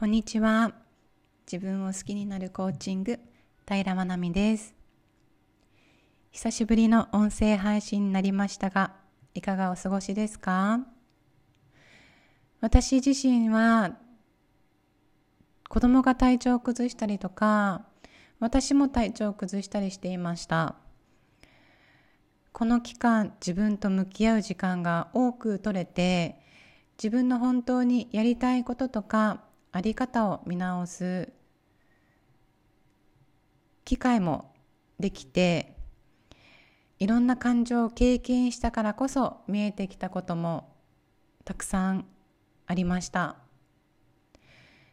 こんにちは。自分を好きになるコーチング、平まなみです。久しぶりの音声配信になりましたが、いかがお過ごしですか？私自身は、子供が体調を崩したりとか、私も体調を崩したりしていました。この期間、自分と向き合う時間が多く取れて、自分の本当にやりたいこととかあり方を見直す。機会もできていろんな感情を経験したからこそ見えてきたこともたくさんありました。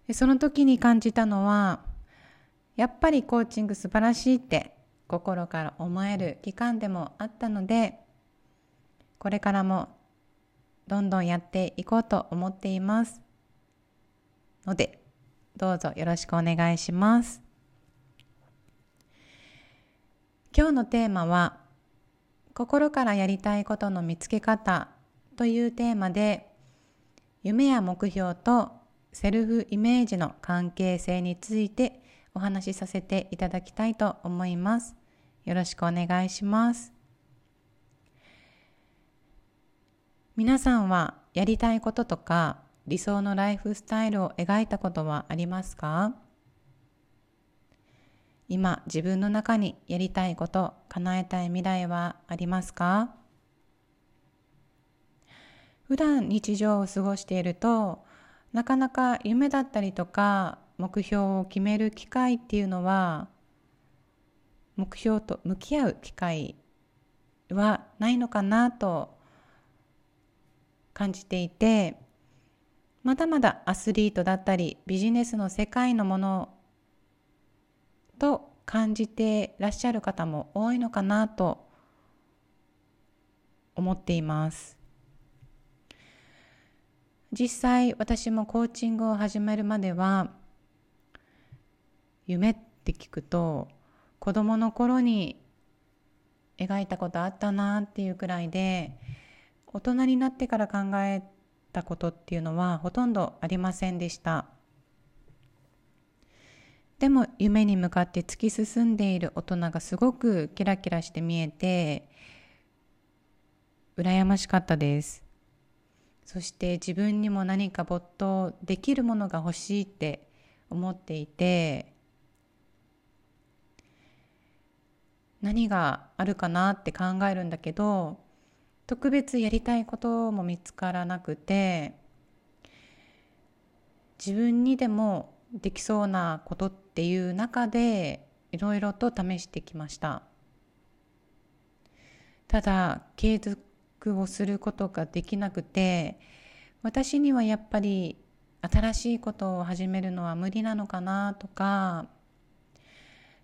でその時に感じたのはやっぱりコーチング素晴らしいって心から思える期間でもあったのでこれからもどんどんやっていこうと思っています。ので、どうぞよろしくお願いします。今日のテーマは、心からやりたいことの見つけ方というテーマで、夢や目標とセルフイメージの関係性についてお話しさせていただきたいと思います。よろしくお願いします。皆さんはやりたいこととか理想のライフスタイルを描いたことはありますか？今自分の中にやりたいこと叶えたい未来はありますか？普段日常を過ごしているとなかなか夢だったりとか目標を決める機会っていうのは目標と向き合う機会はないのかなと感じていてまだまだアスリートだったりビジネスの世界のものと感じてらっしゃる方も多いのかなと思っています。実際私もコーチングを始めるまでは夢って聞くと子供の頃に描いたことあったなっていうくらいで大人になってから考えたことっていうのはほとんどありませんでした。でも夢に向かって突き進んでいる大人がすごくキラキラして見えて羨ましかったです。そして自分にも何か没頭できるものが欲しいって思っていて何があるかなって考えるんだけど特別やりたいことも見つからなくて自分にでもできそうなことっていう中でいろいろと試してきました。ただ継続をすることができなくて私にはやっぱり新しいことを始めるのは無理なのかなとか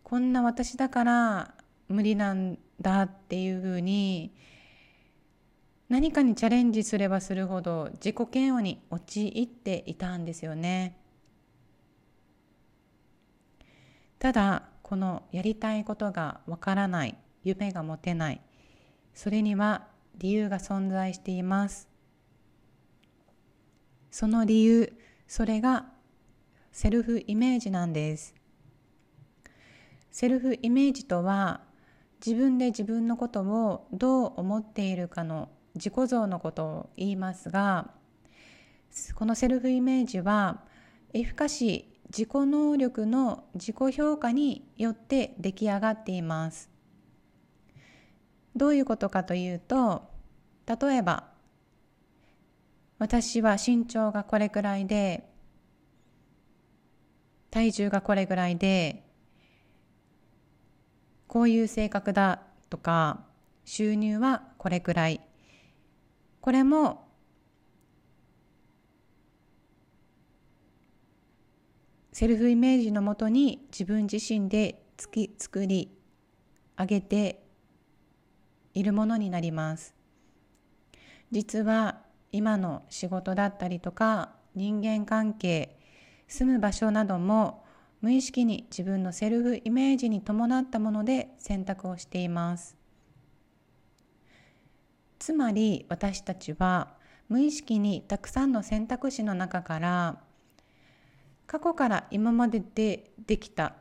こんな私だから無理なんだっていうふうに何かにチャレンジすればするほど自己嫌悪に陥っていたんですよね。ただこのやりたいことがわからない夢が持てないそれには理由が存在しています。その理由それがセルフイメージなんです。セルフイメージとは自分で自分のことをどう思っているかの自己像のことを言いますがこのセルフイメージはエフカシー自己能力の自己評価によって出来上がっています。どういうことかというと例えば私は身長がこれくらいで体重がこれぐらいでこういう性格だとか収入はこれくらい。これもセルフイメージのもとに自分自身でつき作り上げているものになります。実は今の仕事だったりとか人間関係住む場所なども無意識に自分のセルフイメージに伴ったもので選択をしています。つまり私たちは無意識にたくさんの選択肢の中から過去から今まででできた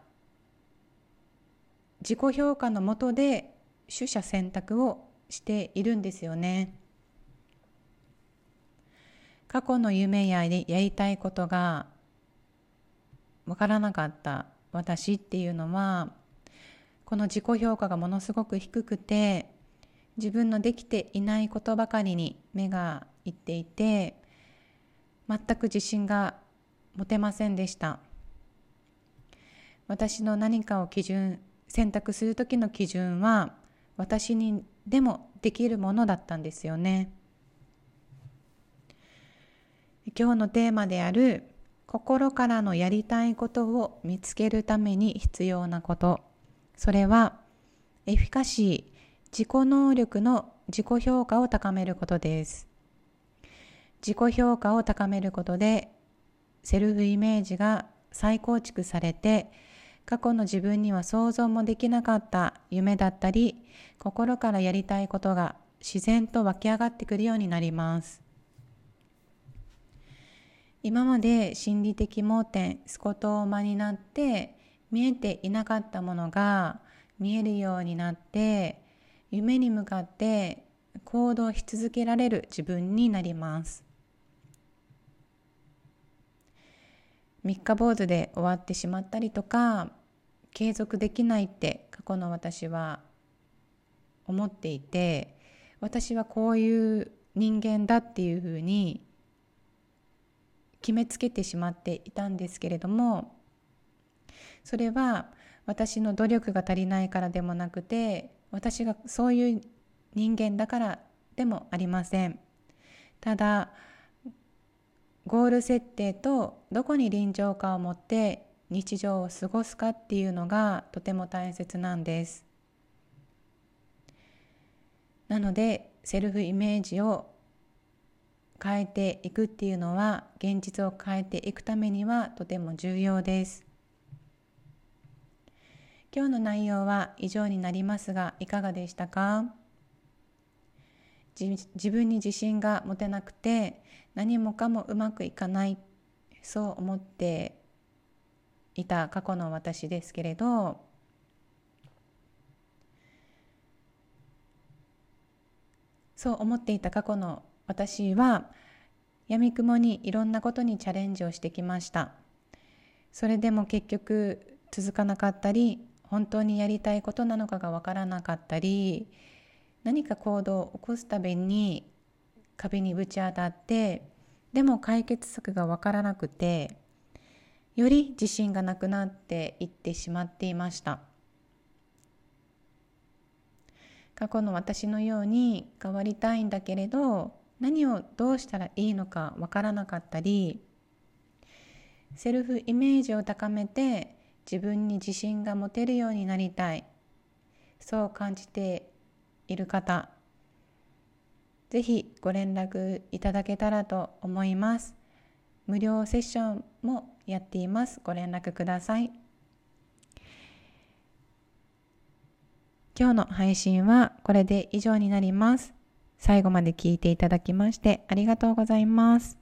自己評価のもとで取捨選択をしているんですよね。過去の夢ややりたいことが分からなかった私っていうのはこの自己評価がものすごく低くて自分のできていないことばかりに目がいっていて全く自信が持てませんでした。私の何かを基準選択する時の基準は私にでもできるものだったんですよね。今日のテーマである心からのやりたいことを見つけるために必要なこと。それはエフィカシー。自己能力の自己評価を高めることです。自己評価を高めることでセルフイメージが再構築されて過去の自分には想像もできなかった夢だったり心からやりたいことが自然と湧き上がってくるようになります。今まで心理的盲点スコトーマになって見えていなかったものが見えるようになって夢に向かって行動し続けられる自分になります。三日坊主で終わってしまったりとか継続できないって過去の私は思っていて私はこういう人間だっていうふうに決めつけてしまっていたんですけれどもそれは私の努力が足りないからでもなくて私がそういう人間だからでもありません。ただゴール設定とどこに臨場感を持って日常を過ごすかっていうのがとても大切なんです。なのでセルフイメージを変えていくっていうのは現実を変えていくためにはとても重要です。今日の内容は以上になりますがいかがでしたか？自分に自信が持てなくて何もかもうまくいかないそう思っていた過去の私ですけれどそう思っていた過去の私はやみくもにいろんなことにチャレンジをしてきました。それでも結局続かなかったり本当にやりたいことなのかがわからなかったり何か行動を起こすたびに壁にぶち当たってでも解決策がわからなくてより自信がなくなっていってしまっていました。過去の私のように変わりたいんだけれど何をどうしたらいいのかわからなかったりセルフイメージを高めて自分に自信が持てるようになりたい。そう感じている方ぜひご連絡いただけたらと思います。無料セッションもやっています。ご連絡ください。今日の配信はこれで以上になります。最後まで聞いていただきましてありがとうございます。